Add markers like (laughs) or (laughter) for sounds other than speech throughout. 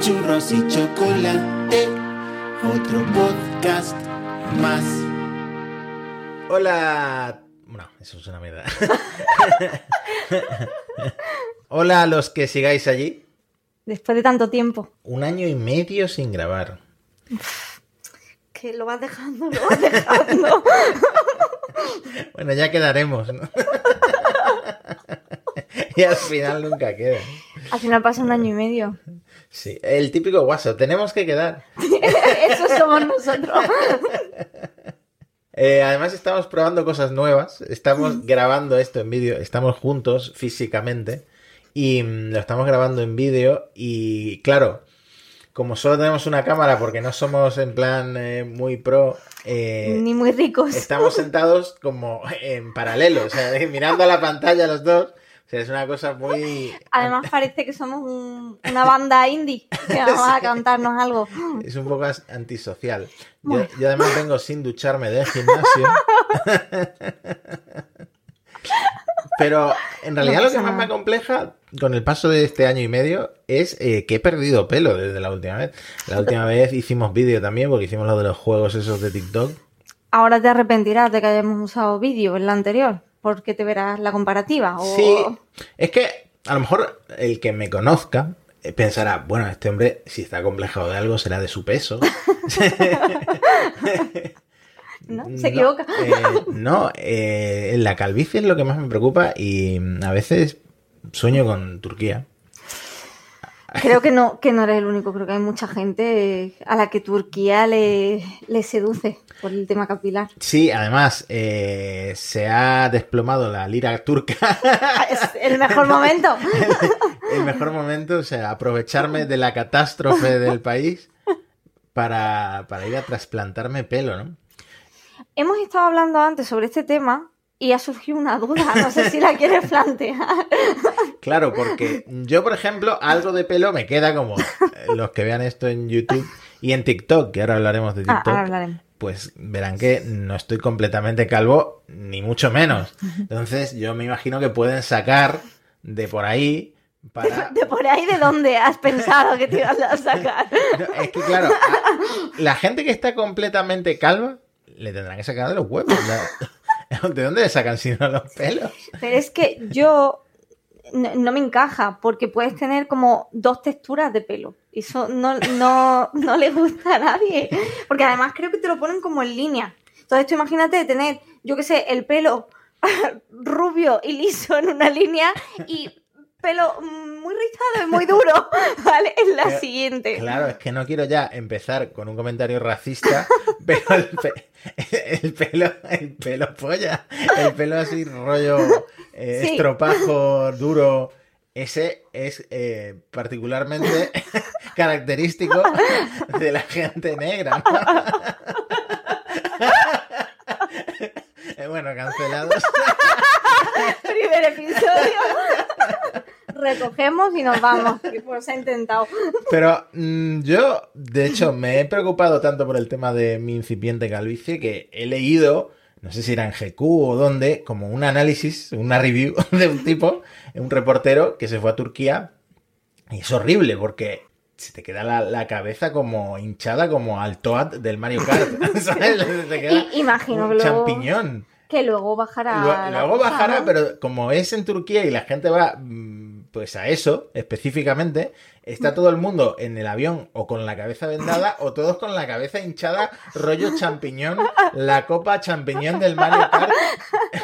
churros y chocolate, otro podcast más. Hola. No, eso es una mierda. (laughs) Hola a los que sigáis allí. Después de tanto tiempo. Un año y medio sin grabar. Que lo vas dejando, lo vas dejando. (laughs) Bueno, ya quedaremos, ¿no? (laughs) y al final nunca queda. Al final pasa un año y medio. Sí, el típico WhatsApp. Tenemos que quedar. (laughs) Eso somos nosotros. (laughs) Eh, además estamos probando cosas nuevas. Estamos grabando esto en vídeo. Estamos juntos físicamente. Y mm, lo estamos grabando en vídeo. Y claro, como solo tenemos una cámara porque no somos en plan eh, muy pro, eh, Ni muy ricos. estamos sentados como en paralelo. O sea, (laughs) mirando a la pantalla los dos. O sea, es una cosa muy... Además parece que somos un- una banda indie que (laughs) vamos a cantarnos algo. Es un poco antisocial. Yo, yo además vengo sin ducharme del gimnasio. (laughs) Pero en realidad No lo que más me nada. acompleja con el paso de este año y medio es eh, que he perdido pelo desde la última vez. La última (laughs) vez hicimos vídeo también porque hicimos lo de los juegos esos de TikTok. Ahora te arrepentirás de que hayamos usado vídeo en la anterior, porque te verás la comparativa. O... Sí, es que a lo mejor el que me conozca eh, pensará, bueno, este hombre si está complejado de algo será de su peso. (laughs) ¿No? Se equivoca. eh, no, eh, la calvicie es lo que más me preocupa y mm, a veces sueño con Turquía. Creo que no, que no eres el único, creo que hay mucha gente a la que Turquía le, le seduce por el tema capilar. Sí, además eh, se ha desplomado la lira turca. Es el mejor (laughs) momento. (laughs) el mejor momento, o sea, aprovecharme de la catástrofe del país para, para ir a trasplantarme pelo, ¿no? Hemos estado hablando antes sobre este tema y ha surgido una duda, no sé si la quieres plantear. (laughs) Claro, porque yo, por ejemplo, algo de pelo me queda como eh, los que vean esto en YouTube y en TikTok, que ahora hablaremos de Ah, TikTok. ahora hablaremos. Pues verán que no estoy completamente calvo, ni mucho menos. Entonces, yo me imagino que pueden sacar de por ahí para. (laughs) ¿De por ahí de dónde has pensado que te (laughs) ibas a sacar? No, es que, claro, la gente que está completamente calva le tendrán que sacar de los huevos. la- (laughs) ¿De dónde le sacan si no los pelos? Pero es que yo no, no me encaja porque puedes tener como dos texturas de pelo. Y Eso no, no, no le gusta a nadie. Porque además creo que te lo ponen como en línea. Entonces tú imagínate tener, yo qué sé, el pelo (laughs) rubio y liso en una línea y pelo mm, muy rizado y muy duro, (laughs) ¿vale? En la Pero, siguiente. Claro, es que no quiero ya empezar con un comentario racista, (laughs) pero el, pe- el pelo, el pelo polla, el pelo así rollo eh, Sí. estropajo duro, ese es eh, particularmente (laughs) característico de la gente negra. Eh, bueno, cancelados. Primer episodio. Recogemos y nos vamos. que Pues ha intentado. Pero mm, yo, de hecho, me he preocupado tanto por el tema de mi incipiente calvicie que he leído, no sé si era en GQ o dónde, como un análisis, una review (laughs) de un tipo, un reportero que se fue a Turquía. Y es horrible porque se te queda la, la cabeza como hinchada como al Toad del Mario Kart. (laughs) (laughs) ¿Sabes? Te queda imagino un champiñón. Que luego bajará. Luego, luego cosa, bajará, ¿no? pero como es en Turquía y la gente va mm, pues a eso específicamente, está todo el mundo en el avión o con la cabeza vendada o todos con la cabeza hinchada, rollo champiñón, la copa champiñón del Mario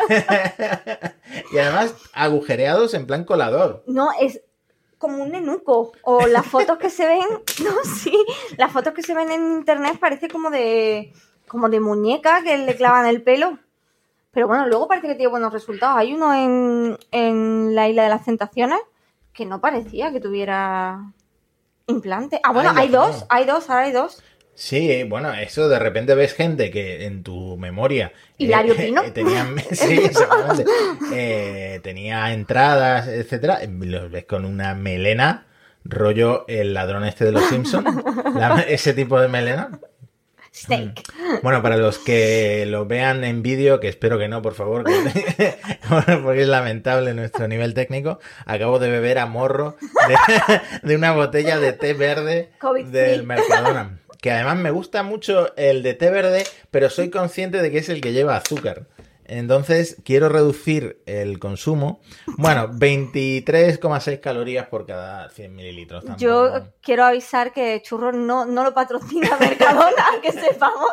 (laughs) y además agujereados en plan colador. No, es como un nenuco. O las fotos que se ven. (laughs) No, sí. Las fotos que se ven en internet parece como de. como de muñeca que le clavan el pelo. Pero bueno, luego parece que tiene buenos resultados. Hay uno en, en la isla de las tentaciones que no parecía que tuviera implante. Ah, bueno, Ay, hay dos, hay dos, ahora hay dos. Sí, bueno, eso de repente ves gente que en tu memoria. Hilario (laughs) Pino. tenía, (laughs) sí, exactamente. Eh, tenía entradas, etcétera. eh, Los ves con una melena, rollo el ladrón este de los Simpsons. (laughs) ese tipo de melena. Snake. (laughs) Bueno, para los que lo vean en vídeo, que espero que no, por favor, que- (laughs) porque es lamentable nuestro nivel técnico, acabo de beber a morro de, (laughs) de una botella de té verde COVID del. Mercadona. Que además me gusta mucho el de té verde, pero soy consciente de que es el que lleva azúcar. Entonces quiero reducir el consumo. Bueno, (laughs) 23,6 calorías por cada 100 mililitros. tampoco. Yo quiero avisar que Churros no, no lo patrocina (laughs) Mercadona, (laughs) que sepamos.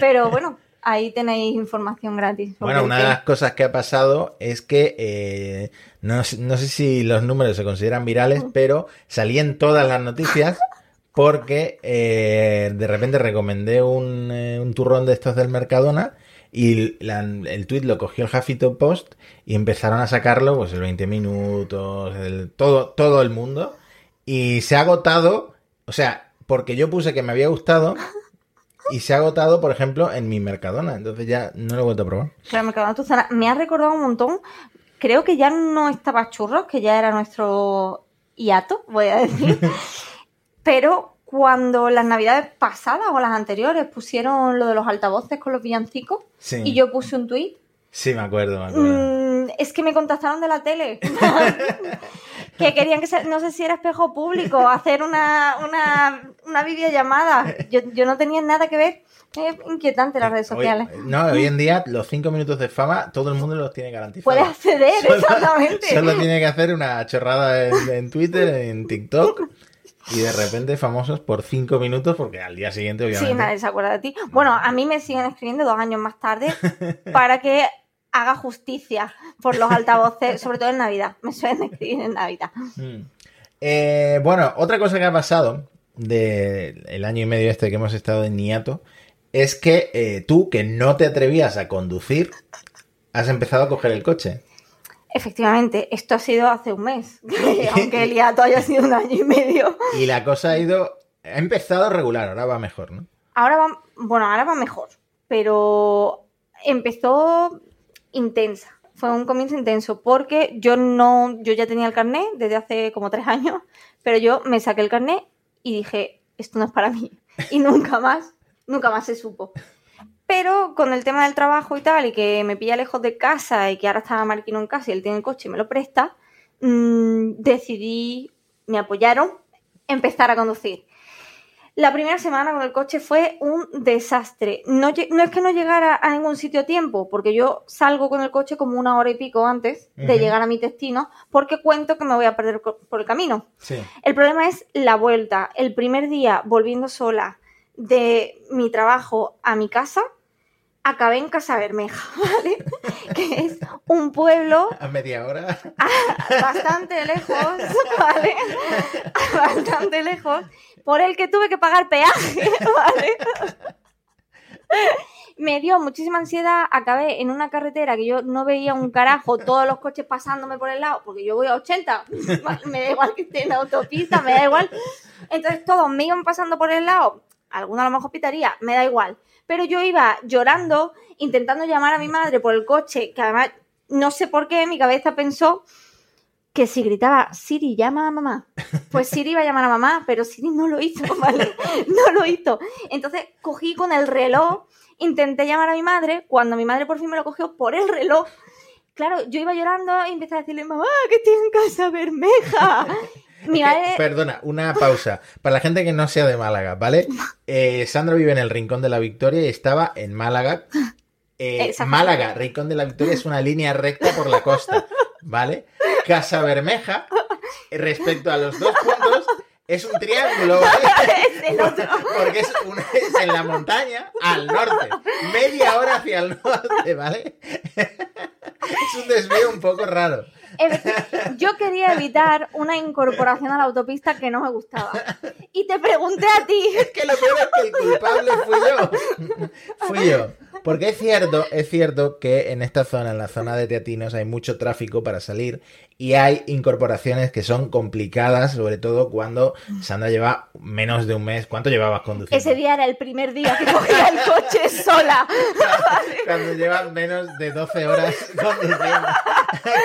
Pero bueno, ahí tenéis información gratis. Bueno, una de las cosas que ha pasado es que eh, no, sé- no sé si los números se consideran virales, pero salí en todas las noticias porque eh, de repente recomendé un, eh, un turrón de estos del Mercadona y la- el tweet lo cogió el Huffington Post y empezaron a sacarlo, pues el 20 minutos, el- todo, todo el mundo. Y se ha agotado, o sea, porque yo puse que me había gustado y se ha agotado, por ejemplo, en mi Mercadona. Entonces ya no lo he vuelto a probar. Claro, Mercadona Tuzana. Me ha recordado un montón. Creo que ya no estaba Churros, que ya era nuestro hiato, voy a decir. (laughs) Pero cuando las navidades pasadas o las anteriores pusieron lo de los altavoces con los villancicos Sí. y yo puse un tuit, Sí, me acuerdo, me acuerdo. mm, es que me contactaron de la tele. (laughs) que querían que se- no sé si era espejo público, hacer una, una, una videollamada. Yo, yo no tenía nada que ver. Es inquietante las redes Hoy- sociales. no, hoy en día los cinco minutos de fama todo el mundo los tiene garantizados. Puedes acceder, Solo- exactamente. Solo tiene que hacer una chorrada en, en Twitter, en TikTok y de repente famosos por cinco minutos porque al día siguiente Sí, obviamente... nadie se acuerda de ti. Bueno, a mí me siguen escribiendo dos años más tarde (laughs) para que haga justicia por los altavoces, (laughs) sobre todo en Navidad. Me suelen escribir en Navidad. Mm. Eh, bueno, otra cosa que ha pasado del año y medio este que hemos estado en Niato es que eh, tú, que no te atrevías a conducir, has empezado a coger el coche. Efectivamente, esto ha sido hace un mes, (laughs) (laughs) aunque el hiato haya sido un año y medio. Y la cosa ha ido... Ha empezado regular, ahora va mejor, ¿no? Ahora va, bueno, ahora va mejor, pero empezó intensa. Fue un comienzo intenso porque yo no, yo ya tenía el carnet desde hace como tres años, pero yo me saqué el carnet y dije, esto no es para mí. (laughs) Y nunca más, nunca más se supo. Pero con el tema del trabajo y tal, y que me pilla lejos de casa y que ahora está Marquino en casa y él tiene el coche y me lo presta, mm, decidí, me apoyaron, empezar a conducir. La primera semana con el coche fue un desastre. No, es que no llegara a ningún sitio a tiempo, porque yo salgo con el coche como una hora y pico antes de llegar a mi destino, porque cuento que me voy a perder por el camino. Sí. El problema es la vuelta. El primer día volviendo sola de mi trabajo a mi casa, acabé en Casa Bermeja, (laughs) ¿vale? que es un pueblo A media hora. bastante lejos, ¿vale? bastante lejos, por el que tuve que pagar peaje, (laughs) ¿vale? Me dio muchísima ansiedad, acabé en una carretera que yo no veía un carajo, todos los coches pasándome por el lado, porque yo voy a 80, me da igual que esté en la autopista, me da igual. Entonces todos me iban pasando por el lado, alguno a lo mejor pitaría, me da igual. Pero yo iba llorando, intentando llamar a mi madre por el coche, que además no sé por qué mi cabeza pensó que si gritaba Siri, llama a mamá, (laughs) pues Siri iba a llamar a mamá, pero Siri no lo hizo, (laughs) ¿vale? No lo hizo. Entonces cogí con el reloj, intenté llamar a mi madre, cuando mi madre por fin me lo cogió por el reloj. Claro, yo iba llorando y empecé a decirle, mamá, que estoy en casa Bermeja. (laughs) Que- madre, Perdona, una pausa. Para la gente que no sea de Málaga, ¿vale? (laughs) Eh, Sandra vive en el Rincón de la Victoria y estaba en Málaga. Eh. Málaga, Rincón de la Victoria es una línea recta por la costa, ¿vale? Casa Bermeja, eh, respecto a los dos puntos, es un triángulo, ¿vale? (laughs) es el otro. (laughs) Porque es, un- es en la montaña al norte, media hora hacia el norte, ¿vale? Es un desvío un poco raro. Yo quería evitar una incorporación a la autopista que no me gustaba. Y te pregunté a ti. Es que lo peor es que el culpable fui yo. fui yo. Porque es cierto, es cierto que en esta zona, en la zona de Teatinos, hay mucho tráfico para salir y hay incorporaciones que son complicadas, sobre todo cuando Sandra lleva menos de un mes. ¿Cuánto llevabas conduciendo? Ese día era el primer día que cogía el coche sola. (laughs) Cuando llevas menos de 12 horas conduciendo.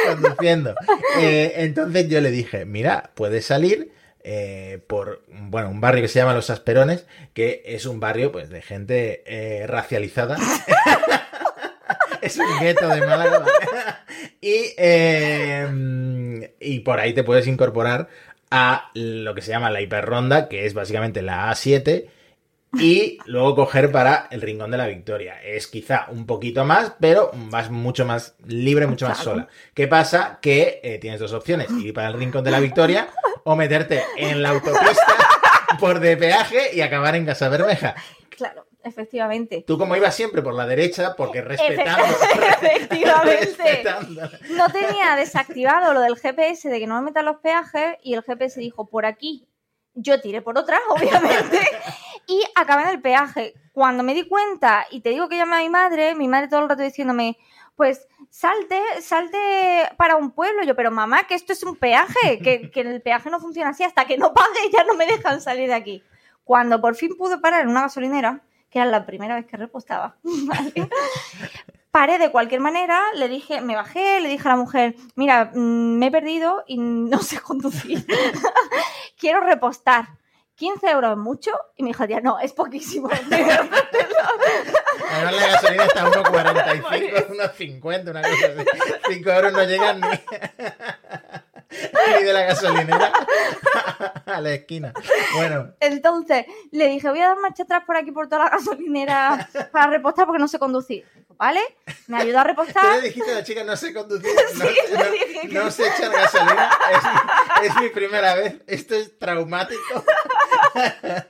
(laughs) conduciendo. Eh, entonces yo le dije, mira, puedes salir eh, por bueno, un barrio que se llama Los Asperones, que es un barrio pues de gente eh, racializada. (laughs) es un gueto de Málaga. (laughs) y, eh, y por ahí te puedes incorporar a lo que se llama la hiperronda, que es básicamente la A7 y luego coger para el Rincón de la Victoria. Es quizá un poquito más, pero vas mucho más libre, mucho más sola. ¿Qué pasa? Que eh, tienes dos opciones, ir para el Rincón de la Victoria o meterte en la autopista (laughs) por de peaje y acabar en Casa Bermeja. Claro, efectivamente. Tú como ibas siempre por la derecha, porque respetando... (laughs) Efectivamente. respetando- No tenía desactivado lo del GPS de que no me metan los peajes y el GPS dijo por aquí. Yo tiré por otra, (laughs) obviamente, y acabé en el peaje. Cuando me di cuenta y te digo que llamé a mi madre, mi madre todo el rato diciéndome, pues salte, salte para un pueblo. Yo, pero mamá, que esto es un peaje, que, (laughs) que el peaje no funciona así, hasta que no pague ya no me dejan salir de aquí. Cuando por fin pude parar en una gasolinera, que era la primera vez que repostaba, (laughs) ¿vale? Paré de cualquier manera, le dije, me bajé, le dije a la mujer, mira, mm, me he perdido y (laughs) no sé conducir. (laughs) Quiero repostar. 15 euros mucho y me dijo, tía, no, es poquísimo. (laughs) Además la gasolina está a 1,45, unos 50, una cosa así. 5 euros no llegan ni, ni de la gasolinera (laughs) a la esquina. Bueno, Entonces le dije, voy a dar marcha atrás por aquí por toda la gasolinera para repostar porque no sé conducir. ¿Vale? Me ayudó a tú repostar. le dijiste a la chica, no sé conducir, no, (laughs) Sí, le no- dije que no sé echar gasolina, es, es mi primera vez, esto es traumático. (laughs)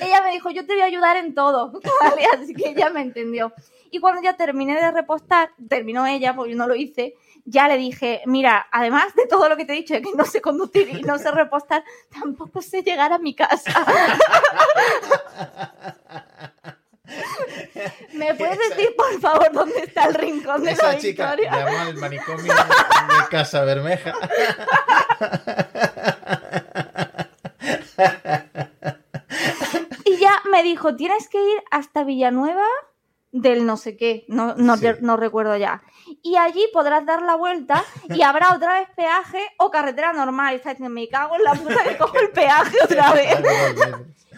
Ella me dijo, yo te voy a ayudar en todo, ¿vale? Así que ella me entendió. Y cuando ya terminé de repostar, terminó ella, porque yo no lo hice, ya le dije, mira, además de todo lo que te he dicho, de que no sé conducir y no sé repostar, tampoco sé llegar a mi casa. (laughs) ¿Me puedes Esa- decir, por favor, dónde está el rincón de la Esa chica victoria? llamó al manicomio de Casa Bermeja. (laughs) Y ya me dijo, tienes que ir hasta Villanueva del no sé qué, no, no, Sí. no recuerdo ya. Y allí podrás dar la vuelta y habrá otra vez peaje o carretera normal. Y está diciendo, me cago en la puta que cojo el peaje otra vez.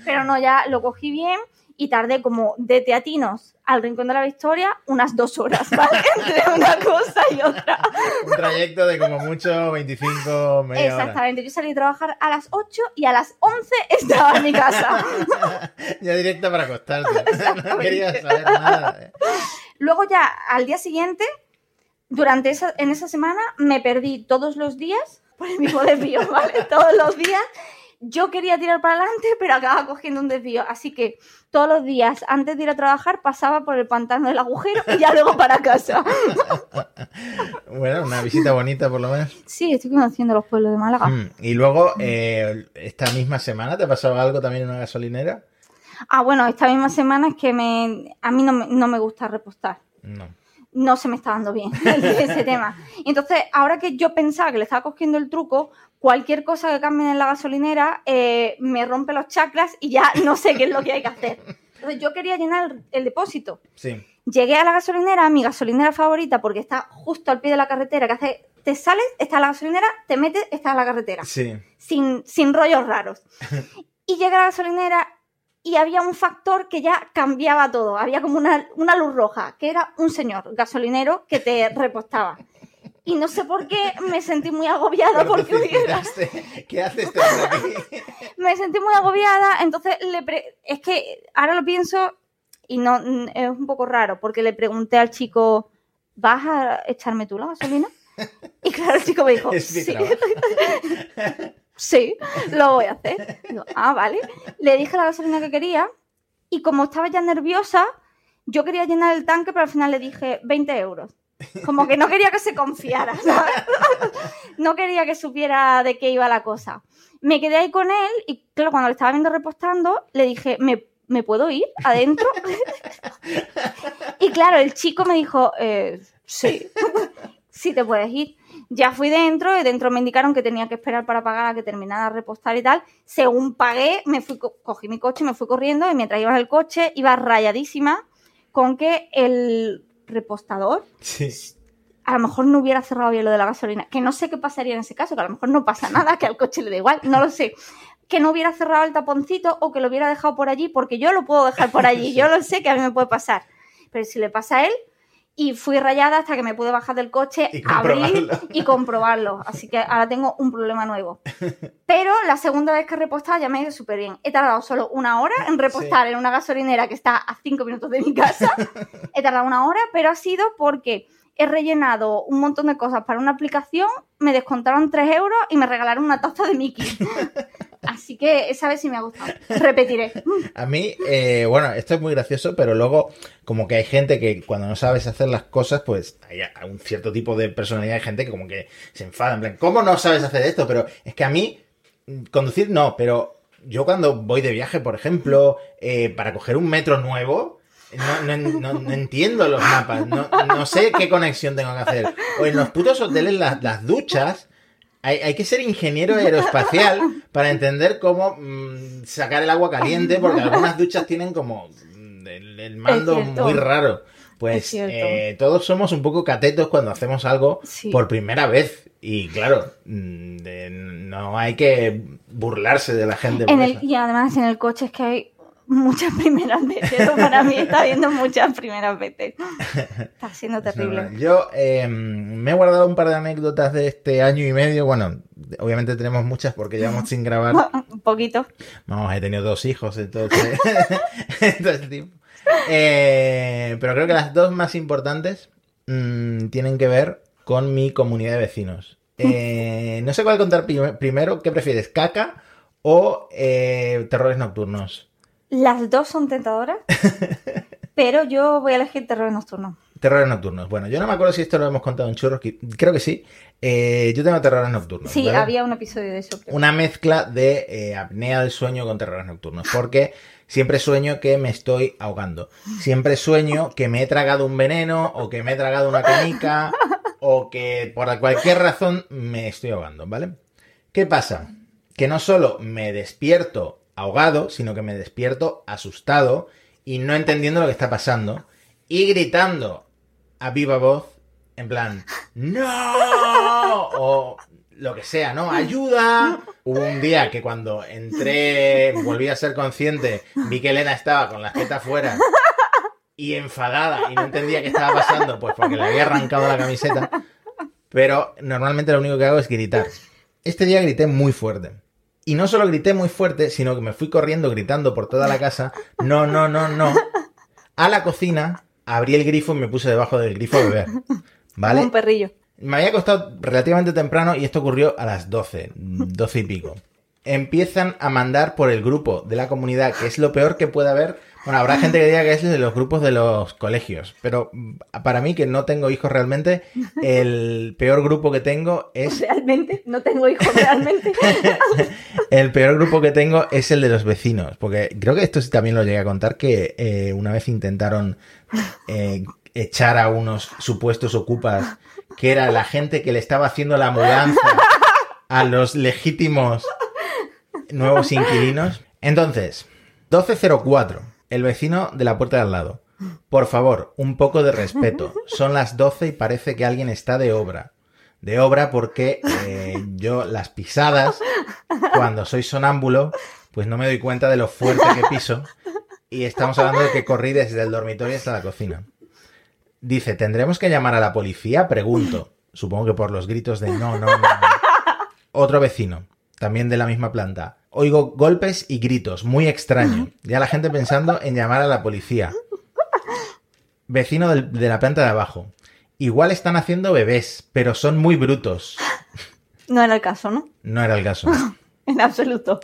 Pero no, ya lo cogí bien y tardé como de Teatinos al Rincón de la Victoria unas dos horas, ¿vale? (laughs) Entre una cosa y otra. Un trayecto de como mucho 25, media hora. Exactamente. Yo salí de trabajar a las 8 y a las 11 estaba en mi casa. (laughs) Ya directa para acostarte. (laughs) No quería saber nada. eh. Luego ya al día siguiente, durante esa, en esa semana, me perdí todos los días por el mismo desvío, ¿vale? Todos los días. Yo quería tirar para adelante, (laughs) pero acababa cogiendo un desvío. Así que todos los días, antes de ir a trabajar, pasaba por el pantano del agujero y ya luego para casa. (laughs) Bueno, una visita bonita por lo menos. Sí, estoy conociendo los pueblos de Málaga. Mm, Y luego, eh, esta misma semana, ¿te pasaba algo también en una gasolinera? Ah, bueno, esta misma semana es que me, a mí no me, no me gusta repostar. No. No se me está dando bien (laughs) ese tema. Entonces, ahora que yo pensaba que le estaba cogiendo el truco, cualquier cosa que cambien en la gasolinera eh, me rompe los chakras y ya no sé qué es lo que hay que hacer. Entonces, yo quería llenar el, el depósito. Sí. Llegué a la gasolinera, mi gasolinera favorita, porque está justo al pie de la carretera, que hace, te sales, está la gasolinera, te metes, está la carretera Sí. sin, sin rollos raros. (laughs) Y llegué a la gasolinera y había un factor que ya cambiaba todo. Había como una, una luz roja, que era un señor gasolinero que te (laughs) repostaba. Y no sé por qué me sentí muy agobiada Pero porque hubiera- ¿Qué haces aquí? (laughs) me sentí muy agobiada, entonces le pre- es que ahora lo pienso y no es un poco raro porque le pregunté al chico, ¿vas a echarme tú la gasolina? Y claro, el chico me dijo, (laughs) Es sí. Sí, lo voy a hacer. Ah, vale. Le dije la gasolina que quería y como estaba ya nerviosa, yo quería llenar el tanque, pero al final le dije 20 euros. Como que no quería que se confiara, ¿sabes? (laughs) No quería que supiera de qué iba la cosa. Me quedé ahí con él y, claro, cuando le estaba viendo repostando, le dije, ¿me, ¿me puedo ir adentro? (laughs) y claro, el chico me dijo, eh, sí, (laughs) sí te puedes ir. Ya fui dentro y dentro me indicaron que tenía que esperar para pagar a que terminara de repostar y tal. Según pagué, me fui, co- cogí mi coche me fui corriendo y mientras iba el coche iba rayadísima con que el repostador Sí. a lo mejor no hubiera cerrado bien lo de la gasolina. Que no sé qué pasaría en ese caso, que a lo mejor no pasa nada, que al coche le da igual, no lo sé. Que no hubiera cerrado el taponcito o que lo hubiera dejado por allí, porque yo lo puedo dejar por allí, (laughs) yo lo sé que a mí me puede pasar. Pero si le pasa a él, y fui rayada hasta que me pude bajar del coche, Y abrir y comprobarlo. Así que ahora tengo un problema nuevo. Pero la segunda vez que he repostado ya me ha ido súper bien. He tardado solo una hora en repostar en una gasolinera que está a cinco minutos de mi casa. (laughs) he tardado una hora, pero ha sido porque he rellenado un montón de cosas para una aplicación, me descontaron 3 euros y me regalaron una taza de Mickey. (laughs) Así que esa vez sí me ha gustado. Repetiré. A mí, eh, bueno, esto es muy gracioso, pero luego, como que hay gente que cuando no sabes hacer las cosas, pues hay un cierto tipo de personalidad, hay gente que como que se enfada, en plan, ¿cómo no sabes hacer esto? Pero es que a mí, conducir no, pero yo cuando voy de viaje, por ejemplo, eh, para coger un metro nuevo, no, no- no- entiendo los mapas, no, sé qué conexión tengo que hacer. O en los putos hoteles, las duchas, hay, hay que ser ingeniero aeroespacial (laughs) para entender cómo mm, sacar el agua caliente, porque algunas duchas tienen como mm, el, el mando muy raro. Es Pues eh, todos somos un poco catetos cuando hacemos algo Sí. por primera vez. Y claro, mm, de- no hay que burlarse de la gente. por En el, eso. y además en el coche es que hay muchas (laughs) primeras veces. Eso para mí está viendo muchas primeras veces. (laughs) Está siendo terrible. Yo eh, me he guardado un par de anécdotas de este año y medio. Bueno, obviamente tenemos muchas porque llevamos sin grabar. Un poquito. Vamos, he tenido dos hijos entonces, (laughs) en todo este tiempo. Eh, pero creo que las dos más importantes mm, tienen que ver con mi comunidad de vecinos. Eh, no sé cuál contar prim- primero. ¿Qué prefieres, caca o eh, terrores nocturnos? Las dos son tentadoras, (laughs) pero yo voy a elegir terror nocturno. Terrores nocturnos. Bueno, yo no me acuerdo si esto lo hemos contado en churros. Creo que sí. Eh, yo tengo terrores nocturnos. Sí, ¿vale? había un episodio de eso. creo. una mezcla de eh, apnea del sueño con terrores nocturnos. Porque siempre sueño que me estoy ahogando. Siempre sueño que me he tragado un veneno o que me he tragado una canica o que por cualquier razón me estoy ahogando, ¿vale? ¿Qué pasa? Que no solo me despierto ahogado, sino que me despierto asustado y no entendiendo lo que está pasando y gritando a viva voz en plan, ¡No! O lo que sea, ¿no? ¡Ayuda! Hubo un día que cuando entré, volví a ser consciente, vi que Elena estaba con las tetas fuera y enfadada y no entendía qué estaba pasando, pues porque le había arrancado la camiseta. Pero normalmente lo único que hago es gritar. Este día grité muy fuerte. Y no solo grité muy fuerte, sino que me fui corriendo gritando por toda la casa, no, no, no, no, a la cocina, abrí el grifo y me puse debajo del grifo a beber. ¿Vale? Como un perrillo. Me había costado relativamente temprano y esto ocurrió a las 12, 12 y pico. Empiezan a mandar por el grupo de la comunidad, que es lo peor que puede haber. Bueno, habrá gente que diga que es de los grupos de los colegios, pero para mí, que no tengo hijos realmente, el peor grupo que tengo es Realmente, no tengo hijos realmente. (laughs) el peor grupo que tengo es el de los vecinos, porque creo que esto sí también lo llegué a contar, que eh, una vez intentaron eh, echar a unos supuestos ocupas, que era la gente que le estaba haciendo la mudanza a los legítimos nuevos inquilinos. Entonces, 1204, el vecino de la puerta de al lado. Por favor, un poco de respeto. Son las 12 y parece que alguien está de obra. De obra porque eh, yo las pisadas, cuando soy sonámbulo, pues no me doy cuenta de lo fuerte que piso. Y estamos hablando de que corrí desde el dormitorio hasta la cocina. Dice, ¿tendremos que llamar a la policía? Pregunto. Supongo que por los gritos de no, no, no. no. Otro vecino, también de la misma planta. Oigo golpes y gritos, muy extraño. Ya la gente pensando en llamar a la policía. Vecino del- de la planta de abajo. Igual están haciendo bebés, pero son muy brutos. No era el caso, ¿no? No era el caso. (laughs) En absoluto.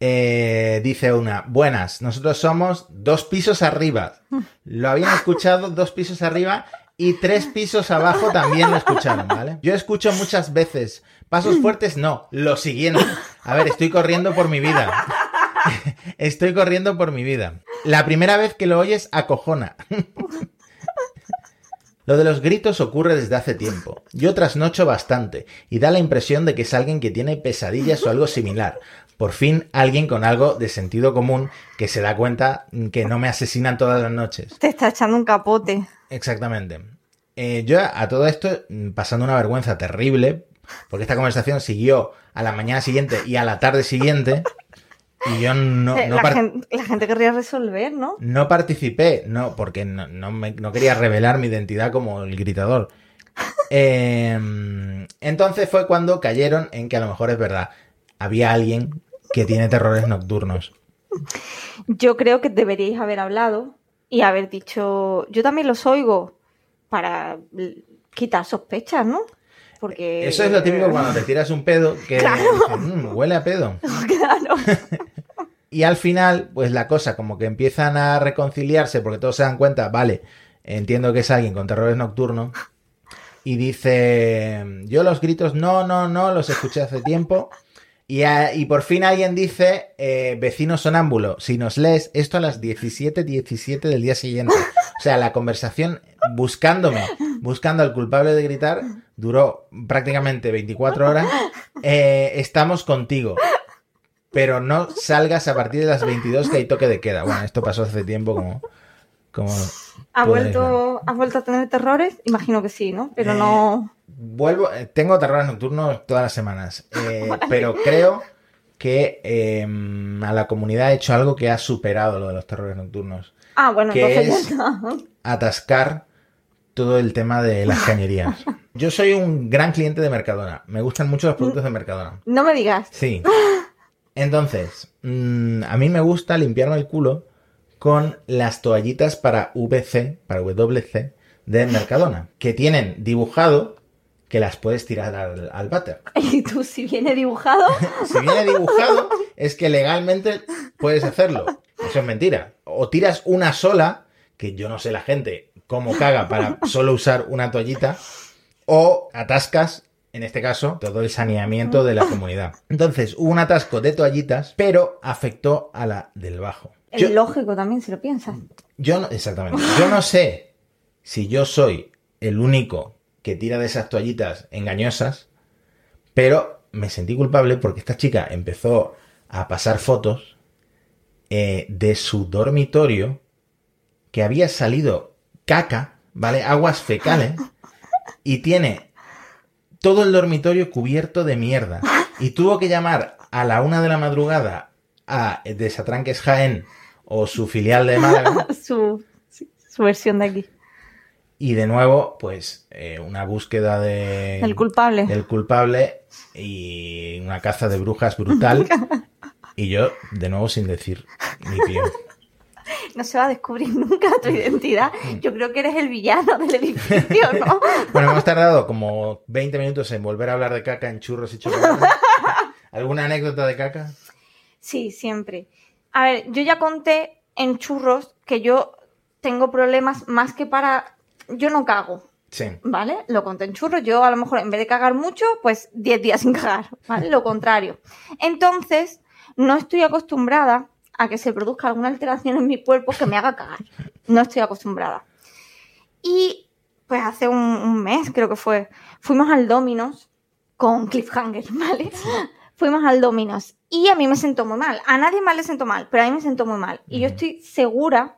Eh, dice una, buenas, nosotros somos dos pisos arriba. Lo habían escuchado dos pisos arriba y tres pisos abajo también lo escucharon, ¿vale? Yo escucho muchas veces, pasos fuertes no, lo siguiente. A ver, estoy corriendo por mi vida. (laughs) Estoy corriendo por mi vida. La primera vez que lo oyes acojona. (laughs) Lo de los gritos ocurre desde hace tiempo. Yo trasnocho bastante y da la impresión de que es alguien que tiene pesadillas o algo similar. Por fin alguien con algo de sentido común que se da cuenta que no me asesinan todas las noches. Te está echando un capote. Exactamente. Eh, yo a todo esto, mm, pasando una vergüenza terrible, porque esta conversación siguió a la mañana siguiente y a la tarde siguiente, y yo no, Eh, no la, gente, la gente querría resolver, ¿no? no participé, no, porque no, no me- no quería revelar mi identidad como el gritador. Eh, entonces fue cuando cayeron en que a lo mejor es verdad. Había alguien que tiene terrores nocturnos. Yo creo que deberíais haber hablado y haber dicho, yo también los oigo para quitar sospechas, ¿no? Porque... Eso es lo típico cuando te tiras un pedo que (laughs) Claro. "Mm, huele a pedo. (laughs) Claro. Y al final, pues la cosa como que empiezan a reconciliarse porque todos se dan cuenta, vale, entiendo que es alguien con terrores nocturnos. Y dice, yo los gritos, no, no, no, los escuché hace tiempo. Y, a- y por fin alguien dice, eh, vecino sonámbulo, si nos lees esto a las 17.17 del día siguiente. O sea, la conversación buscándome, buscando al culpable de gritar, duró prácticamente 24 horas. Eh, estamos contigo. Pero no salgas a partir de las 22 que hay toque de queda. Bueno, esto pasó hace tiempo como... como ¿Has podéis ver. vuelto, ¿Has vuelto a tener terrores? Imagino que sí, ¿no? Pero Eh, no... Vuelvo, eh, tengo terrores nocturnos todas las semanas, eh, (laughs) pero creo que eh, a la comunidad ha hecho algo que ha superado lo de los terrores nocturnos. Ah, bueno, ¿Qué entonces es? ya está. Atascar todo el tema de las (laughs) cañerías. Yo soy un gran cliente de Mercadona. Me gustan mucho los productos de Mercadona. No me digas. Sí. (laughs) Entonces, mm, a mí me gusta limpiarme el culo con las toallitas para VC, para WC de Mercadona, que tienen dibujado que las puedes tirar al, al váter. (laughs) Y tú, si viene dibujado, Si viene dibujado, es que legalmente puedes hacerlo. Eso es mentira. O tiras una sola, que yo no sé la gente cómo caga para solo usar una toallita, o atascas, en este caso, todo el saneamiento de la comunidad. Entonces, hubo un atasco de toallitas, pero afectó a la del bajo. es Yo, lógico también, si lo piensas. yo no, exactamente. Yo no sé si yo soy el único que tira de esas toallitas engañosas, pero me sentí culpable porque esta chica empezó a pasar fotos eh, de su dormitorio que había salido caca, ¿vale? Aguas fecales y tiene todo el dormitorio cubierto de mierda. Y tuvo que llamar a la una de la madrugada a Desatranques Jaén o su filial de Málaga (laughs) su, su versión de aquí. y de nuevo, pues eh, una búsqueda de, El culpable. del culpable y una caza de brujas brutal. (laughs) Y yo, de nuevo, sin decir ni pío. No se va a descubrir (laughs) nunca tu identidad. Yo creo que eres el villano del edificio, ¿no? (laughs) Bueno, hemos tardado como 20 minutos en volver a hablar de caca en churros y chocolate. (laughs) ¿Alguna anécdota de caca? Sí, siempre. A ver, yo ya conté en churros que yo tengo problemas más que para... Yo no cago, Sí. ¿vale? Lo conté en churros. Yo a lo mejor en vez de cagar mucho, pues 10 días sin cagar, ¿vale? Lo contrario. Entonces, no estoy acostumbrada a que se produzca alguna alteración en mi cuerpo que me haga cagar. No estoy acostumbrada. Y pues hace un, un mes, creo que fue, fuimos al Dominos con Cliffhanger, (laughs) ¿vale? Fuimos al Dominos y a mí me sentó muy mal. A nadie más le sentó mal, pero a mí me sentó muy mal. Y yo estoy segura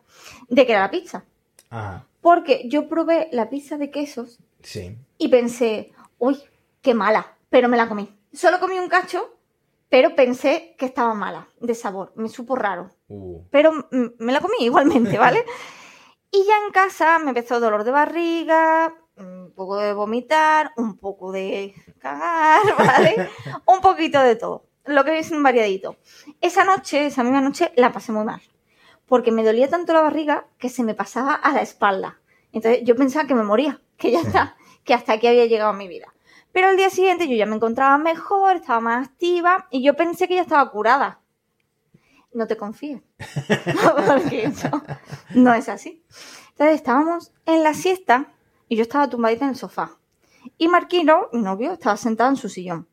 de que era la pizza. Ajá. Porque yo probé la pizza de quesos Sí. y pensé, uy, qué mala, pero me la comí. Solo comí un cacho, pero pensé que estaba mala de sabor, me supo raro, Uh. pero me la comí igualmente, ¿vale? (laughs) y ya en casa me empezó dolor de barriga, un poco de vomitar, un poco de cagar, (laughs) ¿vale? un poquito de todo, lo que es un variadito. Esa noche, esa misma noche, la pasé muy mal, porque me dolía tanto la barriga que se me pasaba a la espalda. Entonces yo pensaba que me moría, que ya está, que hasta aquí había llegado mi vida. Pero al día siguiente yo ya me encontraba mejor, estaba más activa y yo pensé que ya estaba curada. No te confíes, (laughs) porque eso no es así. Entonces estábamos en la siesta y yo estaba tumbadita en el sofá. Y Marquino, mi novio, estaba sentado en su sillón.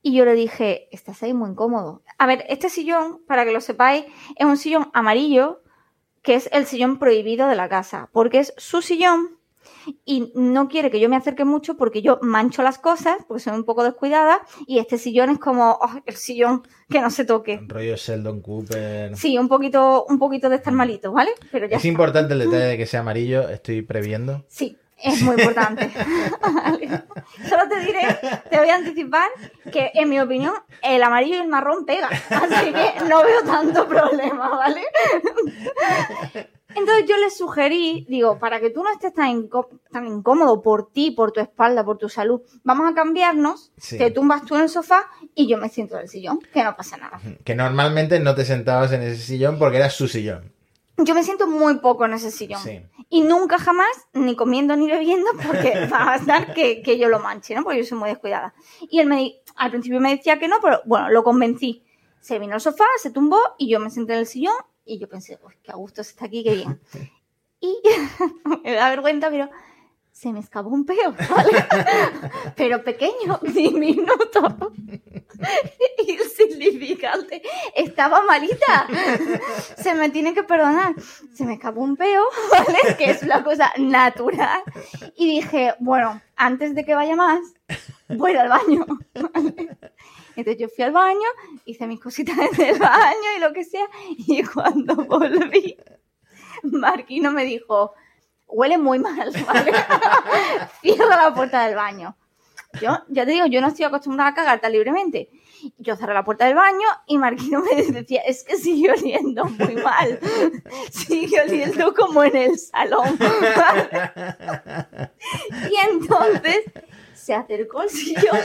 Y yo le dije, estás ahí muy incómodo. A ver, este sillón, para que lo sepáis, es un sillón amarillo, que es el sillón prohibido de la casa, porque es su sillón y no quiere que yo me acerque mucho porque yo mancho las cosas, porque soy un poco descuidada, y este sillón es como oh, el sillón que no se toque. Rollo Sheldon Cooper. Sí, un poquito, un poquito de estar malito, ¿vale? Pero ya Es está. importante el detalle de que sea amarillo, estoy previendo. Sí, Es muy importante. (laughs) (laughs) Vale. Solo te diré, te voy a anticipar que en mi opinión el amarillo y el marrón pegan. Así que no veo tanto problema, ¿vale? Entonces yo le sugerí, digo, para que tú no estés tan, incó- tan incómodo por ti, por tu espalda, por tu salud, vamos a cambiarnos, Sí. te tumbas tú en el sofá y yo me siento en el sillón, que no pasa nada. Que normalmente no te sentabas en ese sillón porque era su sillón. Yo me siento muy poco en ese sillón. Sí. Y nunca jamás, ni comiendo ni bebiendo, porque (laughs) va a estar que, que yo lo manche, ¿no? Porque yo soy muy descuidada. Y él me al principio me decía que no, pero bueno, lo convencí. Se vino al sofá, se tumbó y yo me senté en el sillón y yo pensé, uy, qué a gusto se está aquí, qué bien. (laughs) Y (laughs) me da vergüenza, pero se me escapó un peo, ¿vale? (laughs) pero pequeño, diminuto. Insignificante. Estaba malita. Se me tiene que perdonar. Se me escapó un peo, ¿vale? Que es una cosa natural. Y dije, bueno, antes de que vaya más, voy al baño. ¿vale? Entonces yo fui al baño, hice mis cositas (laughs) en el baño y lo que sea. Y cuando (laughs) volví, Marquino me dijo, huele muy mal, (laughs) ¿vale? Cierra la puerta del baño. Yo, ya te digo, yo no estoy acostumbrada a cagar tan libremente. Yo cerré la puerta del baño y Marquino me decía, es que sigue oliendo muy mal. Sigue oliendo como en el salón. y entonces se acercó al sillón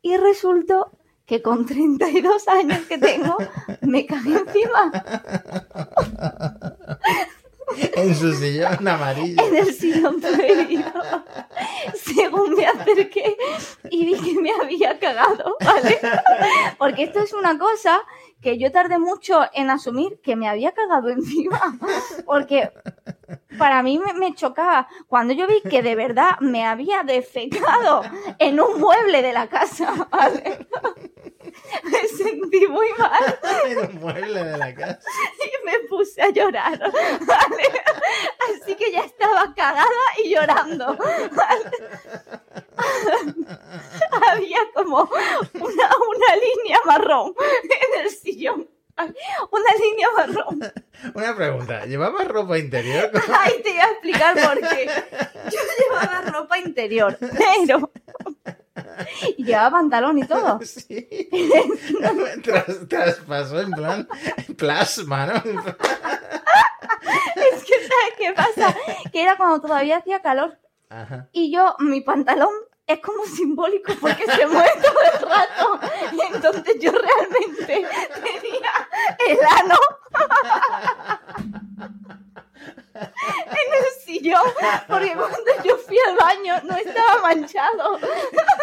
y resultó que con 32 años que tengo me cagué encima En su sillón amarillo. en el sillón preferido. Según me acerqué y vi que me había cagado, ¿vale? Porque esto es una cosa que yo tardé mucho en asumir que me había cagado (laughs) encima. Porque para mí me, me chocaba cuando yo vi que de verdad me había defecado en un mueble de la casa, ¿vale? Me sentí muy mal (laughs) En un mueble de la casa. y me puse a llorar, ¿vale? Así que ya estaba cagada y llorando, ¿vale? (laughs) Había como una, una línea marrón en el sillón. Una línea marrón. (laughs) Una pregunta. ¿Llevabas ropa interior? (laughs) Ahí te iba a explicar por qué. Yo llevaba ropa interior, pero... Y llevaba pantalón y todo. Sí. Tras, traspasó en plan plasma, ¿no? Es que, ¿sabes qué pasa? Que era cuando todavía hacía calor. Ajá. Y yo, mi pantalón es como simbólico porque se mueve todo el rato. Y entonces yo realmente tenía el ano en el sillón. Porque cuando yo fui al baño no estaba manchado.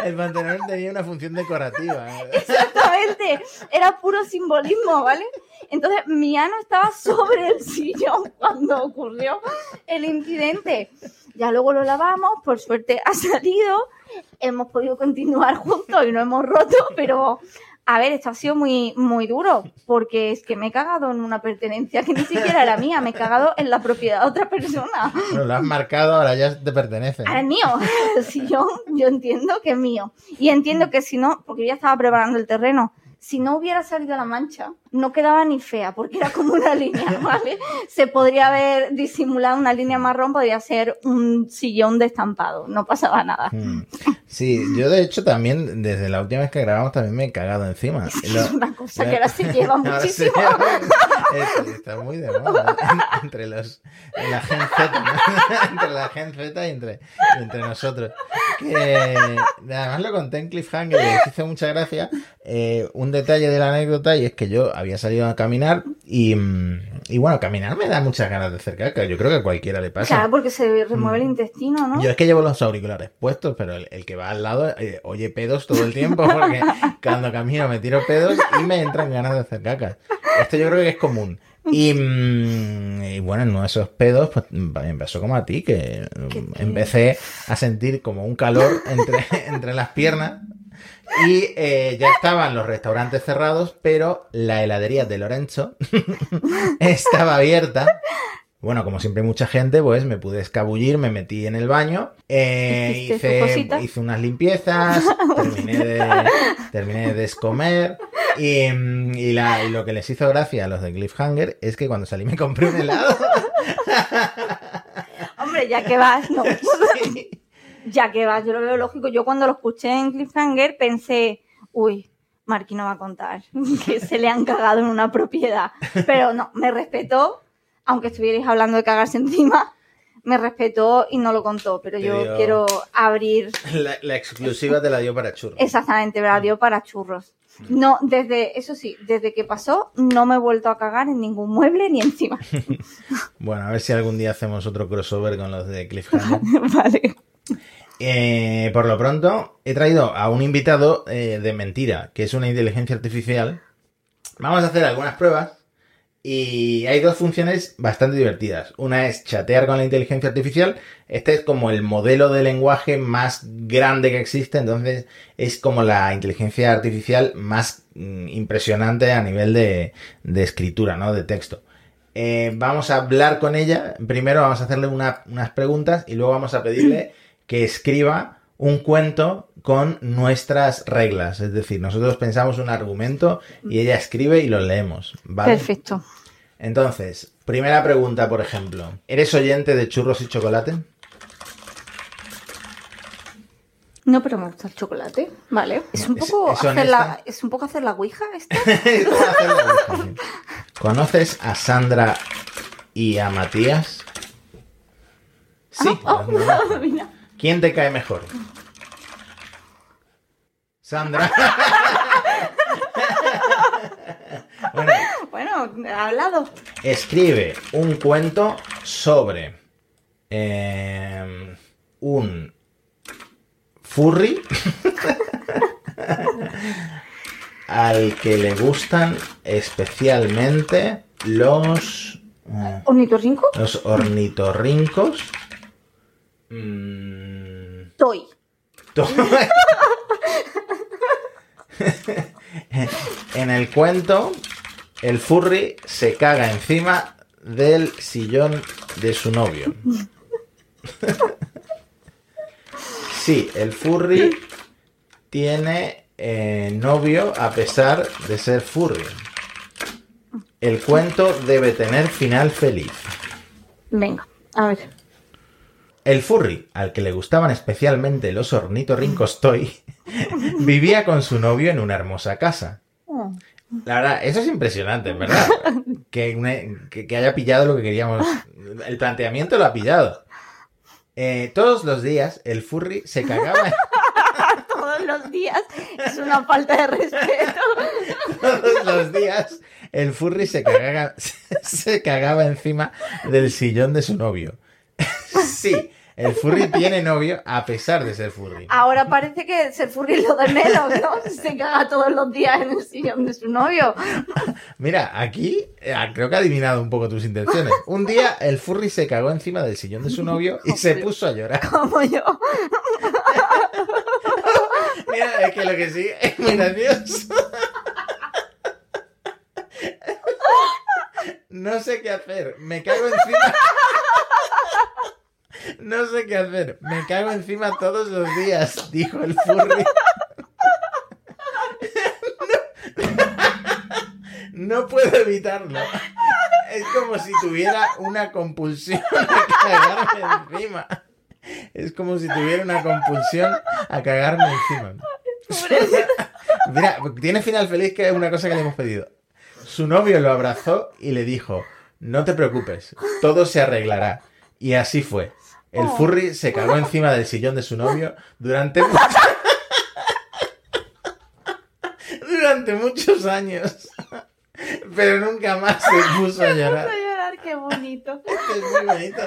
El pantalón tenía una función decorativa. Exactamente. Era puro simbolismo, ¿vale? Entonces mi ano estaba sobre el sillón cuando ocurrió el incidente. Ya luego lo lavamos, por suerte ha salido, hemos podido continuar (laughs) juntos y no hemos roto, pero a ver, esto ha sido muy, muy duro, porque es que me he cagado en una pertenencia que ni siquiera era mía, me he cagado en la propiedad de otra persona. Bueno, lo has marcado, ahora ya te pertenece. Ahora es mío. (laughs) El sillón, yo entiendo que es mío. Y entiendo que si no, porque yo ya estaba preparando el terreno, si no hubiera salido la mancha, no quedaba ni fea, porque era como una (laughs) línea, ¿vale? Se podría haber disimulado una línea marrón, podría ser un sillón de estampado, no pasaba nada. Mm. Sí, yo de hecho también, desde la última vez que grabamos, también me he cagado encima. (laughs) Es Lo- una cosa que ahora se lleva (laughs) Ahora se muchísimo. lleva- es- está muy de moda en- entre los la gen Z, ¿no? entre la gen Z y entre, entre nosotros. Que además lo conté en Cliffhanger y les hizo mucha gracia. eh, un detalle de la anécdota y es que yo había salido a caminar y, mm, y bueno, caminar me da muchas ganas de hacer caca. Yo creo que a cualquiera le pasa. Claro, porque se remueve el intestino, ¿no? Yo es que llevo los auriculares puestos, pero el, el que va al lado eh, oye pedos todo el tiempo (laughs) porque cuando camino me tiro pedos y me entran ganas de hacer cacas. Esto yo creo que es común. Y, mm, y bueno, en uno de esos pedos, pues me pasó como a ti, que mm, empecé a sentir como un calor entre, (laughs) entre las piernas. Y eh, ya estaban los restaurantes cerrados, pero la heladería de Lorenzo (laughs) estaba abierta. Bueno, como siempre mucha gente, pues me pude escabullir, me metí en el baño, eh, hice, hice unas limpiezas, (laughs) terminé de, terminé de descomer y, mm, y la- y lo que les hizo gracia a los de Cliffhanger es que cuando salí me compré un helado. (laughs) Hombre, ya que vas, no. Ya que vas, yo lo veo lógico. Yo cuando lo escuché en Cliffhanger pensé, uy, Marky no va a contar (laughs) que se le han cagado en una propiedad. Pero no, me respetó, aunque estuvierais hablando de cagarse encima, me respetó y no lo contó. Pero Te yo dio- quiero abrir La, la exclusiva te la dio para churros. exactamente, pero la dio para churros. No, desde, eso sí, desde que pasó, no me he vuelto a cagar en ningún mueble ni encima. (laughs) Bueno, a ver si algún día hacemos otro crossover con los de (laughs) Cliffhanger. vale. Eh, por lo pronto, he traído a un invitado eh, de mentira, que es una inteligencia artificial. Vamos a hacer algunas pruebas y hay dos funciones bastante divertidas. Una es chatear con la inteligencia artificial. Este es como el modelo de lenguaje más grande que existe, entonces es como la inteligencia artificial más mm, impresionante a nivel de, escritura, ¿no? De texto. Eh, vamos a hablar con ella. Primero vamos a hacerle una- unas preguntas y luego vamos a pedirle que escriba un cuento con nuestras reglas. Es decir, nosotros pensamos un argumento y ella escribe y lo leemos. ¿vale? Perfecto. Entonces, primera pregunta, por ejemplo. ¿Eres oyente de churros y chocolate? No, pero me gusta el chocolate. Vale. Es un poco es hacer la, es un poco hacer la ouija esta. (laughs) Es como. ¿Conoces a Sandra y a Matías? Sí. Oh, (laughs) conozco. mira. ¿Quién te cae mejor? Sandra. (laughs) bueno, Bueno, ha hablado. escribe un cuento sobre eh, un furry (laughs) al que le gustan especialmente los eh, ¿Ornitorrinco? los ornitorrincos. Mm, Toy. to- (laughs) en el cuento, el furry se caga encima del sillón de su novio. (laughs) Sí, el furry tiene eh, novio a pesar de ser furry. El cuento debe tener final feliz. Venga, a ver. El furry, al que le gustaban especialmente los ornitorrincos toy, (laughs) vivía con su novio en una hermosa casa. La verdad, eso es impresionante, verdad. Que, una- que- que haya pillado lo que queríamos. El planteamiento lo ha pillado. Eh, todos los días el furry se cagaba, (laughs) Todos los días es una falta de respeto. todos los días el furry se cagaba, (laughs) se cagaba encima del sillón de su novio. Sí, el furry (laughs) tiene novio a pesar de ser furry. Ahora parece que ser furry lo de menos, ¿no? Se caga todos los días en el sillón de su novio. (laughs) Mira, aquí eh, creo que ha adivinado un poco tus intenciones. Un día el furry se cagó encima del sillón de su novio y se (laughs) puso a llorar. Como yo. Mira, es que lo que sí es muy gracioso. No sé qué hacer. Me cago encima. No sé qué hacer. Me cago encima todos los días, dijo el furry. No, no puedo evitarlo. Es como si tuviera una compulsión a cagarme encima. Es como si tuviera una compulsión a cagarme encima. Mira, tiene final feliz que es una cosa que le hemos pedido. Su novio lo abrazó y le dijo, no te preocupes, todo se arreglará. Y así fue. El Oh. furry se cagó encima del sillón de su novio durante (laughs) durante muchos años. Pero nunca más se puso a llorar. Voy a llorar, qué bonito. (laughs) Es muy bonito.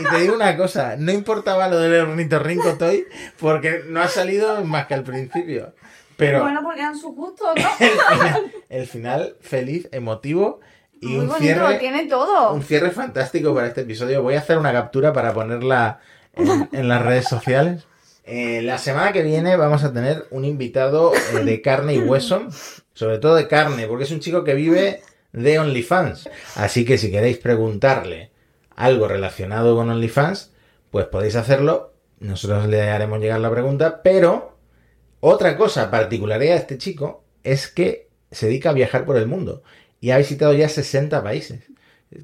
Y te digo una cosa, no importaba lo del ornitorrinco toy porque no ha salido más que al principio. Pero Bueno, porque eran sus gustos, ¿no? (laughs) el, final, el final feliz, emotivo y Muy un bonito, cierre, tiene todo. un cierre fantástico para este episodio. Voy a hacer una captura para ponerla en, (laughs) en las redes sociales. Eh, la semana que viene vamos a tener un invitado eh, de carne y hueso, sobre todo de carne, porque es un chico que vive de OnlyFans. Así que si queréis preguntarle algo relacionado con OnlyFans, pues podéis hacerlo. Nosotros le haremos llegar la pregunta, pero otra cosa particularidad de este chico es que se dedica a viajar por el mundo y ha visitado ya 60 países.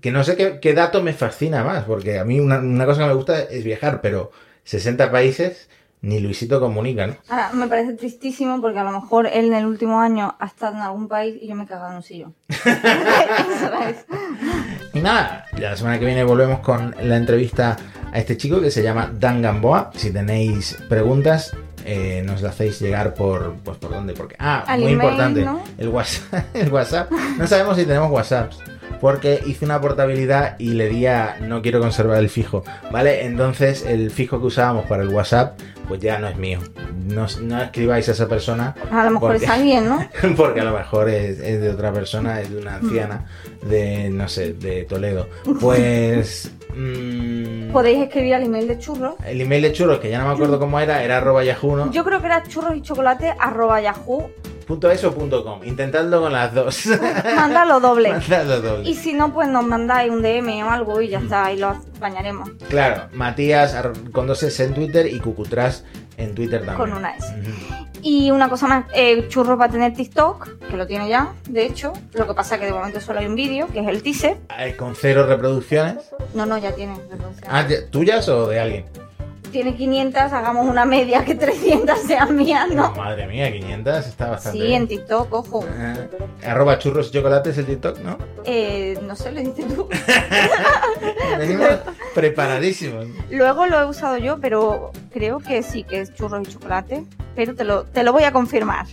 Que no sé qué, qué dato me fascina más, porque a mí una, una cosa que me gusta es viajar, pero 60 países ni Luisito comunica, ¿no? Ahora, me parece tristísimo porque a lo mejor él en el último año ha estado en algún país y yo me he cagado en un sillón. (laughs) (laughs) Y nada, la semana que viene volvemos con la entrevista a este chico que se llama Dan Gamboa. Si tenéis preguntas, eh, nos la hacéis llegar por, pues, ¿por dónde? Porque, ah, Al muy email, importante, ¿no? el, WhatsApp, (laughs) el WhatsApp. No sabemos si tenemos WhatsApps. Porque hice una portabilidad y le di a no quiero conservar el fijo, ¿vale? Entonces el fijo que usábamos para el WhatsApp, pues ya no es mío. No, no escribáis a esa persona. A lo mejor porque- es alguien, ¿no? (laughs) Porque a lo mejor es, es de otra persona, es de una anciana de, no sé, de Toledo. Pues... mm, Podéis escribir al email de churros. el email de churros, que ya no me acuerdo cómo era, era arroba yahoo, ¿no? Yo creo que era churros y chocolate arroba yahoo. Punto eso o punto com. Intentadlo con las dos. (laughs) (laughs) Mándalo doble. Y si no, pues nos mandáis un DM o algo y ya está, y lo bañaremos. Claro, Matías con dos S en Twitter y Cucutras en Twitter también. Con una S. Y una cosa más, eh, Churros va a tener TikTok, que lo tiene ya, de hecho. Lo que pasa es que de momento solo hay un vídeo, que es el teaser. Eh, Con cero reproducciones. No, no, ya tiene. Ah, ¿de- ¿Tuyas o de alguien? Tiene 500, hagamos una media que 300 sean mías, ¿no? Madre mía, 500 está bastante Sí, bien. en TikTok, ojo. Ah, arroba churros y chocolates el TikTok, ¿no? Eh, no sé, lo dices tú. (laughs) Venimos preparadísimos. Luego lo he usado yo, pero creo que sí que es churros y chocolate. Pero te lo, te lo voy a confirmar.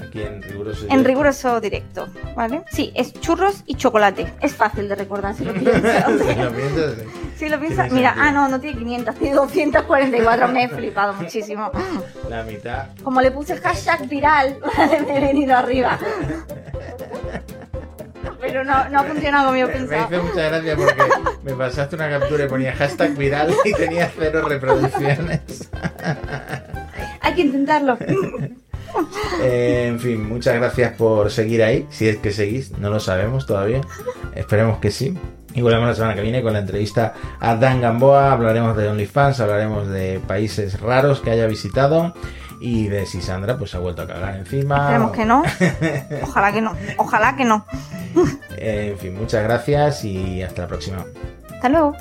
Aquí en riguroso. En directo. riguroso directo, ¿vale? Sí, es churros y chocolate. Es fácil de recordar si lo (laughs) piensas. Si lo piensas, sí. Si lo piensas, mira, sentido. ah, no, no tiene 500, tiene 244. Me he flipado (laughs) muchísimo. La mitad. Como le puse hashtag viral, (laughs) me he venido arriba. Pero no, no ha funcionado como yo Me, me pensaba. hizo mucha gracia porque me pasaste una captura y ponía hashtag viral y tenía cero reproducciones. Hay que intentarlo. (laughs) Eh, en fin, muchas gracias por seguir ahí. Si es que seguís, no lo sabemos todavía. Esperemos que sí. Y volvemos la semana que viene con la entrevista a Dan Gamboa. Hablaremos de OnlyFans, hablaremos de países raros que haya visitado y de si Sandra pues se ha vuelto a cagar encima. Esperemos que no. (laughs) Ojalá que no. Ojalá que no. Eh, en fin, muchas gracias y hasta la próxima. Hasta luego.